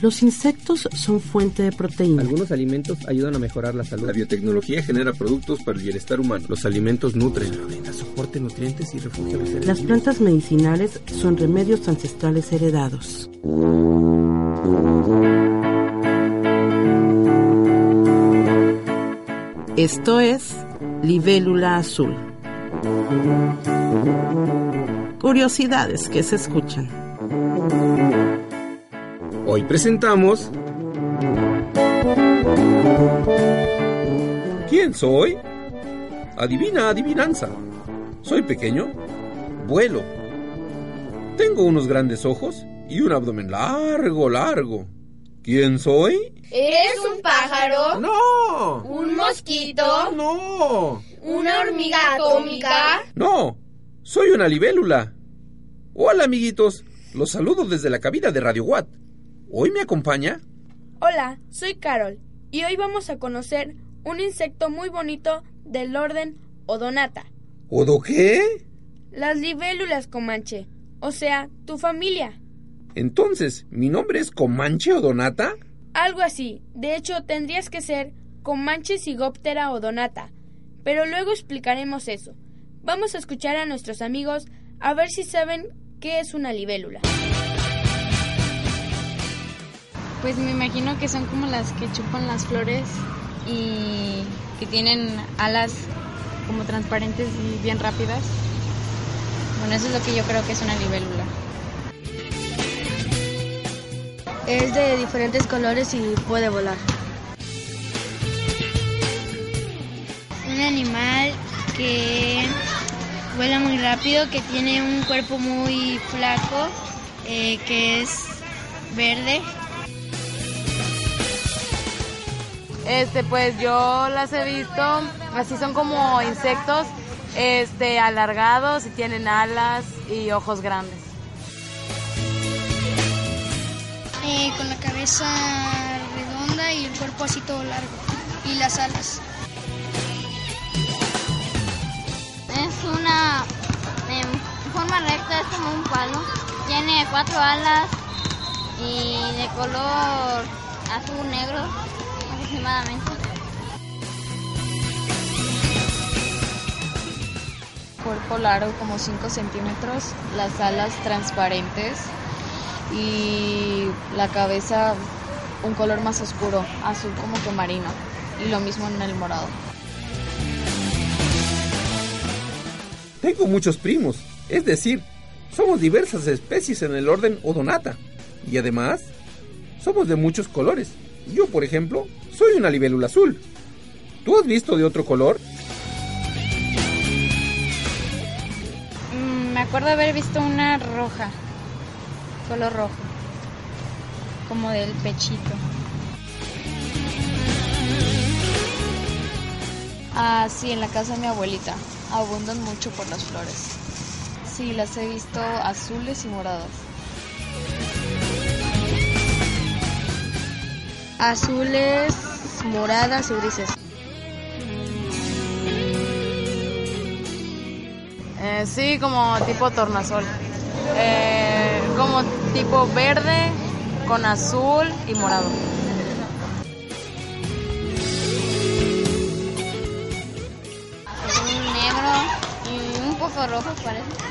Los insectos son fuente de proteína. Algunos alimentos ayudan a mejorar la salud. La biotecnología genera productos para el bienestar humano. Los alimentos nutren. Soporte, nutrientes y refugio. Las plantas medicinales son remedios ancestrales heredados. Esto es Libélula Azul. Curiosidades que se escuchan. Hoy presentamos... ¿Quién soy? Adivina, adivinanza. Soy pequeño, vuelo. Tengo unos grandes ojos y un abdomen largo, largo. ¿Quién soy? ¿Eres un pájaro? No. ¿Un mosquito? No. ¿Una hormiga atómica? No. Soy una libélula. Hola, amiguitos. Los saludo desde la cabina de Radio Watt. ¿Hoy me acompaña? Hola, soy Carol y hoy vamos a conocer un insecto muy bonito del orden Odonata. ¿Odo qué? Las libélulas Comanche, o sea, tu familia. Entonces, ¿mi nombre es Comanche Odonata? Algo así. De hecho, tendrías que ser Comanche Sigóptera Odonata. Pero luego explicaremos eso. Vamos a escuchar a nuestros amigos a ver si saben qué es una libélula. Pues me imagino que son como las que chupan las flores y que tienen alas como transparentes y bien rápidas. Bueno, eso es lo que yo creo que es una libélula. Es de diferentes colores y puede volar. Un animal que vuela muy rápido, que tiene un cuerpo muy flaco, eh, que es verde. Este, pues yo las he visto, así son como insectos, este, alargados y tienen alas y ojos grandes. Eh, con la cabeza redonda y el cuerpo así todo largo. Y las alas. Es una en forma recta, es como un palo. Tiene cuatro alas y de color azul negro aproximadamente. Cuerpo largo como 5 centímetros, las alas transparentes y la cabeza un color más oscuro, azul como que marino y lo mismo en el morado. Tengo muchos primos, es decir, somos diversas especies en el orden Odonata y además somos de muchos colores. Yo, por ejemplo, soy una libélula azul. ¿Tú has visto de otro color? Mm, me acuerdo haber visto una roja, color rojo, como del pechito. Ah, sí, en la casa de mi abuelita. Abundan mucho por las flores. Sí, las he visto azules y moradas. Azules, moradas y grises. Eh, sí, como tipo tornasol. Eh, como tipo verde con azul y morado. Un negro y un poco rojo parece.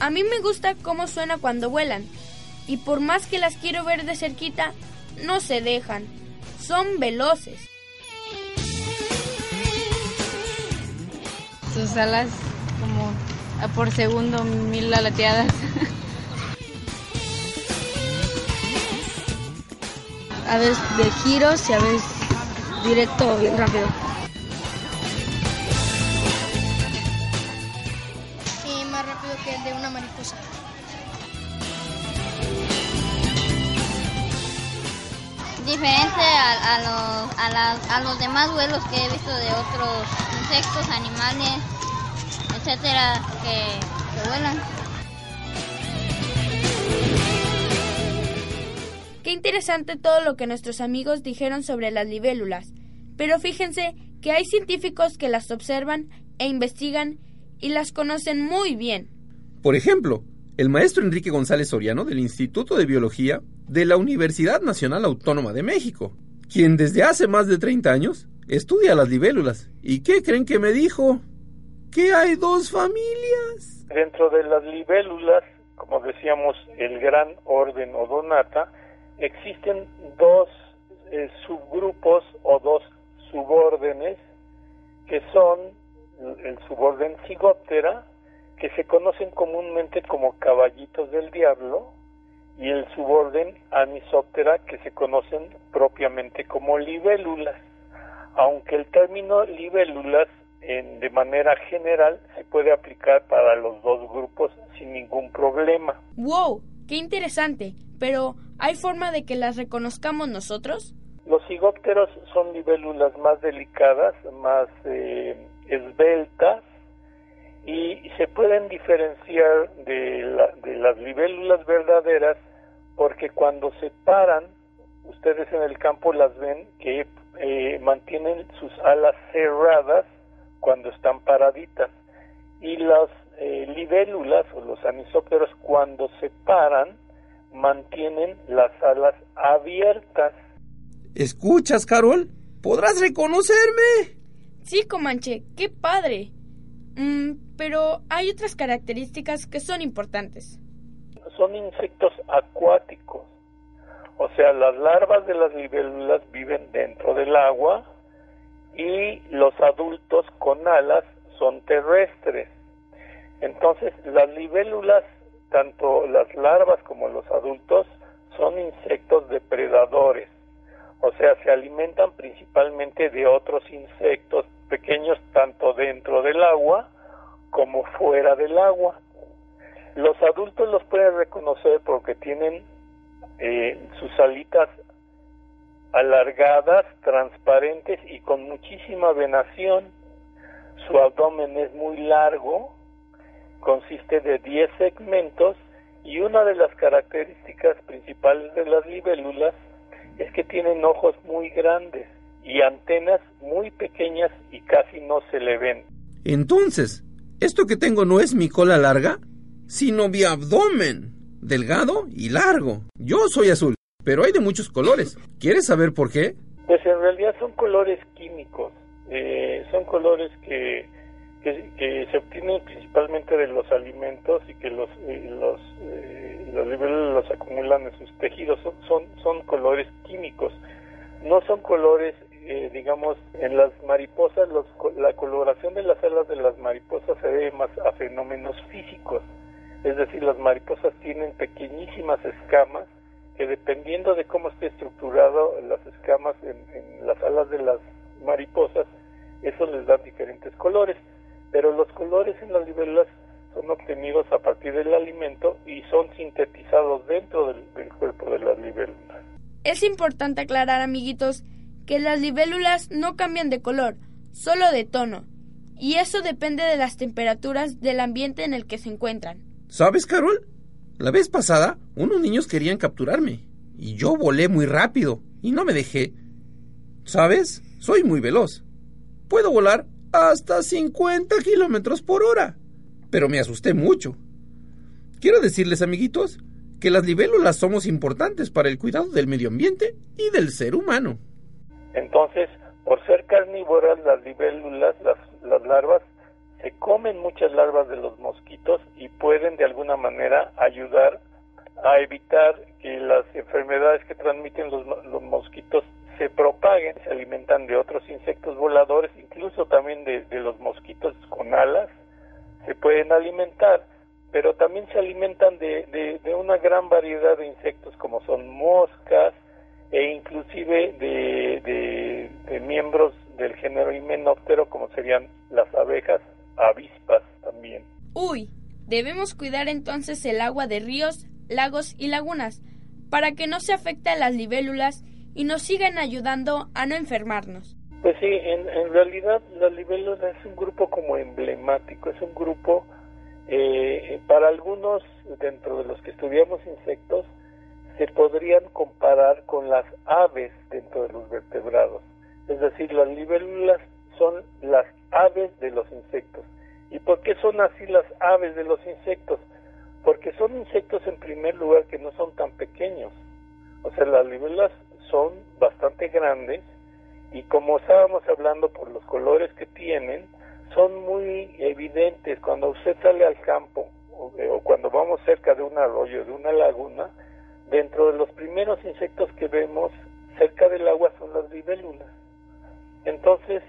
A mí me gusta cómo suena cuando vuelan. Y por más que las quiero ver de cerquita, no se dejan. Son veloces. Sus alas como a por segundo mil alateadas. A veces de giros y a veces directo bien rápido. Diferente a, a los, a, las- a los demás vuelos que he visto de otros insectos, animales, etcétera, que, que vuelan. Qué interesante todo lo que nuestros amigos dijeron sobre las libélulas. Pero fíjense que hay científicos que las observan e investigan y las conocen muy bien. Por ejemplo, el maestro Enrique González Soriano del Instituto de Biología de la Universidad Nacional Autónoma de México, quien desde hace más de 30 años estudia las libélulas. ¿Y qué creen que me dijo? Que hay dos familias. Dentro de las libélulas, como decíamos, el gran orden odonata, existen dos eh, subgrupos o dos subórdenes que son el suborden Cigoptera, que se conocen comúnmente como caballitos del diablo, y el suborden Anisoptera, que se conocen propiamente como libélulas. Aunque el término libélulas en, de manera general se puede aplicar para los dos grupos sin ningún problema. ¡Wow! ¡Qué interesante! Pero, ¿hay forma de que las reconozcamos nosotros? Los cigópteros son libélulas más delicadas, más eh, esbeltas, y se pueden diferenciar de, de las libélulas verdaderas porque cuando se paran, ustedes en el campo las ven que eh, mantienen sus alas cerradas cuando están paraditas y las eh, libélulas o los anisópteros cuando se paran mantienen las alas abiertas. ¿Escuchas, Carol? ¿Podrás reconocerme? Sí, Comanche, qué padre. Mm, pero hay otras características que son importantes. Son insectos acuáticos, o sea, las larvas de las libélulas viven dentro del agua y los adultos con alas son terrestres. Entonces, las libélulas, tanto las larvas como los adultos, son insectos depredadores. O sea, se alimentan principalmente de otros insectos pequeños tanto dentro del agua como fuera del agua. Los adultos los pueden reconocer porque tienen eh, sus alitas alargadas, transparentes y con muchísima venación. Su abdomen es muy largo, consiste de 10 segmentos y una de las características principales de las libélulas es que tienen ojos muy grandes y antenas muy pequeñas y casi no se le ven. Entonces, ¿esto que tengo no es mi cola larga? Sino mi abdomen, delgado y largo. Yo soy azul, pero hay de muchos colores. ¿Quieres saber por qué? Pues en realidad son colores químicos, eh, son colores que, que, se obtienen principalmente de los alimentos y que los eh, los eh, los los acumulan en sus tejidos. Son, son, son colores químicos, no son colores eh, digamos, en las mariposas, los, la coloración de las alas de las mariposas se debe más a fenómenos físicos las mariposas tienen pequeñísimas escamas que dependiendo de cómo esté estructurado las escamas en, las alas de las mariposas, eso les da diferentes colores, pero los colores en las libélulas son obtenidos a partir del alimento y son sintetizados dentro del, del cuerpo de las libélulas. Es importante aclarar, amiguitos, que las libélulas no cambian de color, solo de tono, y eso depende de las temperaturas del ambiente en el que se encuentran. ¿Sabes, Carol? La vez pasada, unos niños querían capturarme, y yo volé muy rápido, y no me dejé. ¿Sabes? Soy muy veloz. Puedo volar hasta 50 kilómetros por hora. Pero me asusté mucho. Quiero decirles, amiguitos, que las libélulas somos importantes para el cuidado del medio ambiente y del ser humano. Entonces, por ser carnívoras, las libélulas, las, larvas, se comen muchas larvas de los mosquitos y pueden de alguna manera ayudar a evitar que las enfermedades que transmiten los, mosquitos se propaguen, se alimentan de otros insectos voladores, incluso también de, los mosquitos con alas, se pueden alimentar, pero también se alimentan de, una gran variedad de insectos como son moscas e inclusive de, de, de miembros del género himenóptero como serían las abejas avispas también. Uy, debemos cuidar entonces el agua de ríos, lagos y lagunas para que no se afecte a las libélulas y nos sigan ayudando a no enfermarnos. Pues sí, en, en realidad las libélulas es un grupo como emblemático, es un grupo eh, para algunos dentro de los que estudiamos insectos se podrían comparar con las aves dentro de los vertebrados. Es decir, las libélulas son aves de los insectos. ¿Y por qué son así las aves de los insectos? Porque son insectos en primer lugar que no son tan pequeños. O sea, las libélulas son bastante grandes y como estábamos hablando por los colores que tienen, son muy evidentes cuando usted sale al campo o, o, cuando vamos cerca de un arroyo, de una laguna, dentro de los primeros insectos que vemos cerca del agua son las libélulas. Entonces,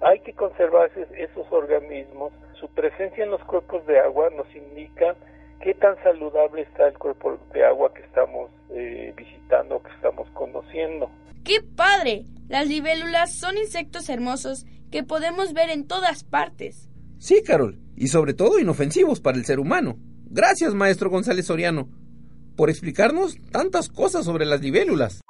hay que conservar esos organismos. Su presencia en los cuerpos de agua nos indica qué tan saludable está el cuerpo de agua que estamos eh, visitando, que estamos conociendo. ¡Qué padre! Las libélulas son insectos hermosos que podemos ver en todas partes. Sí, Carol, y sobre todo inofensivos para el ser humano. Gracias, maestro González Soriano, por explicarnos tantas cosas sobre las libélulas.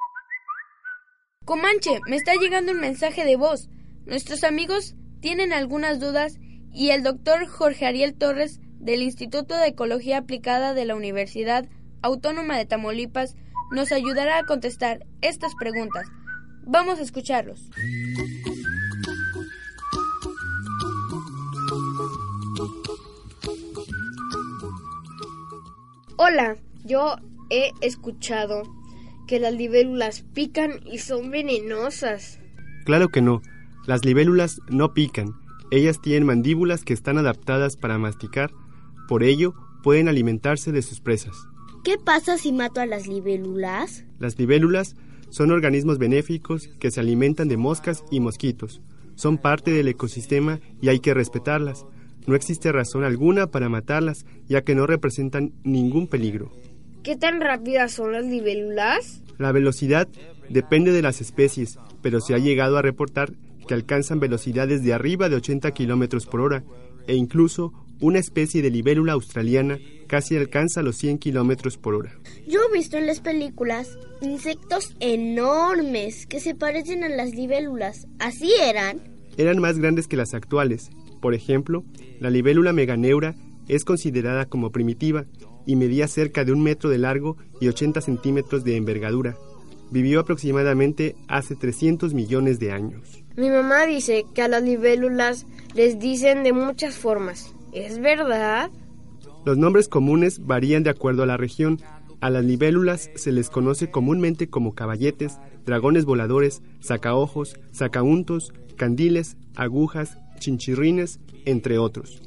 Comanche, me está llegando un mensaje de voz. Nuestros amigos tienen algunas dudas y el doctor Jorge Ariel Torres del Instituto de Ecología Aplicada de la Universidad Autónoma de Tamaulipas nos ayudará a contestar estas preguntas. Vamos a escucharlos. Hola, yo he escuchado que las libélulas pican y son venenosas. Claro que no. Las libélulas no pican. Ellas tienen mandíbulas que están adaptadas para masticar. Por ello, pueden alimentarse de sus presas. ¿Qué pasa si mato a las libélulas? Las libélulas son organismos benéficos que se alimentan de moscas y mosquitos. Son parte del ecosistema y hay que respetarlas. No existe razón alguna para matarlas, ya que no representan ningún peligro. ¿Qué tan rápidas son las libélulas? La velocidad depende de las especies, pero se ha llegado a reportar que alcanzan velocidades de arriba de 80 kilómetros por hora, e incluso una especie de libélula australiana casi alcanza los 100 kilómetros por hora. Yo he visto en las películas insectos enormes que se parecen a las libélulas. ¿Así eran? Eran más grandes que las actuales. Por ejemplo, la libélula meganeura es considerada como primitiva y medía cerca de un metro de largo y 80 centímetros de envergadura. Vivió aproximadamente hace 300 millones de años. Mi mamá dice que a las libélulas les dicen de muchas formas. ¿Es verdad? Los nombres comunes varían de acuerdo a la región. A las libélulas se les conoce comúnmente como caballetes, dragones voladores, sacaojos, sacauntos, candiles, agujas, chinchirrines, entre otros.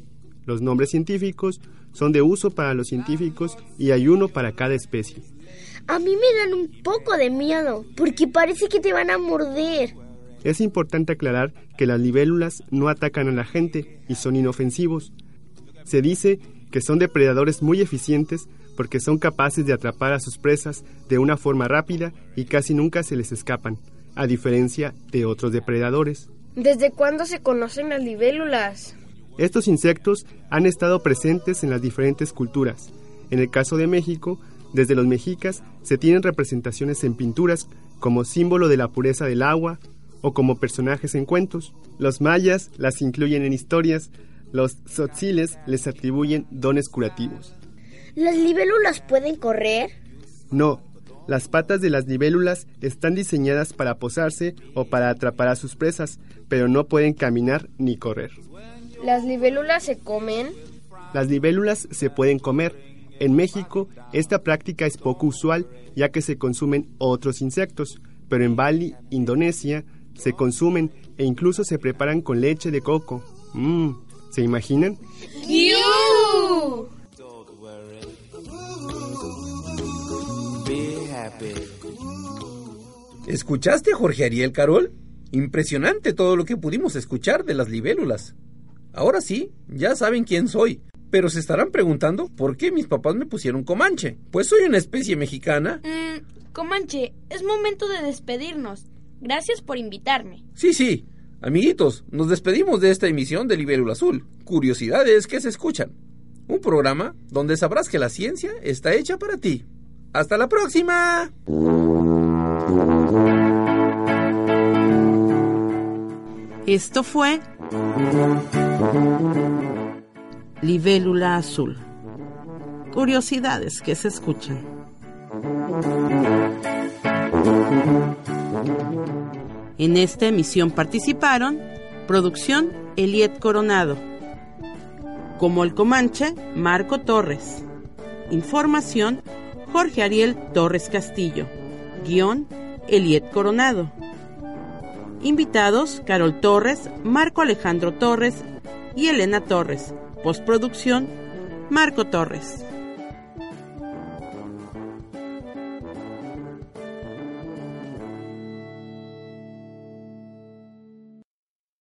Los nombres científicos son de uso para los científicos y hay uno para cada especie. A mí me dan un poco de miedo, porque parece que te van a morder. Es importante aclarar que las libélulas no atacan a la gente y son inofensivos. Se dice que son depredadores muy eficientes porque son capaces de atrapar a sus presas de una forma rápida y casi nunca se les escapan, a diferencia de otros depredadores. ¿Desde cuándo se conocen las libélulas? Estos insectos han estado presentes en las diferentes culturas. En el caso de México, desde los mexicas se tienen representaciones en pinturas como símbolo de la pureza del agua o como personajes en cuentos. Los mayas las incluyen en historias, los tzotziles les atribuyen dones curativos. ¿Las libélulas pueden correr? No, las patas de las libélulas están diseñadas para posarse o para atrapar a sus presas, pero no pueden caminar ni correr. ¿Las libélulas se comen? Las libélulas se pueden comer. En México, esta práctica es poco usual ya que se consumen otros insectos, pero en Bali, Indonesia, se consumen e incluso se preparan con leche de coco. Mmm, ¿se imaginan? ¿Escuchaste, Jorge Ariel Carol? Impresionante todo lo que pudimos escuchar de las libélulas. Ahora sí, ya saben quién soy. Pero se estarán preguntando por qué mis papás me pusieron Comanche. Pues soy una especie mexicana. Mm, Comanche, es momento de despedirnos. Gracias por invitarme. Sí, sí. Amiguitos, nos despedimos de esta emisión de Libélula Azul. Curiosidades que se escuchan. Un programa donde sabrás que la ciencia está hecha para ti. ¡Hasta la próxima! Esto fue Libélula Azul. Curiosidades que se escuchan. En esta emisión participaron Producción Eliet Coronado, como el Comanche, Marco Torres, Información, Jorge Ariel Torres Castillo. Guión, Eliet Coronado. Invitados, Carol Torres, Marco Alejandro Torres y Elena Torres. Postproducción, Marco Torres.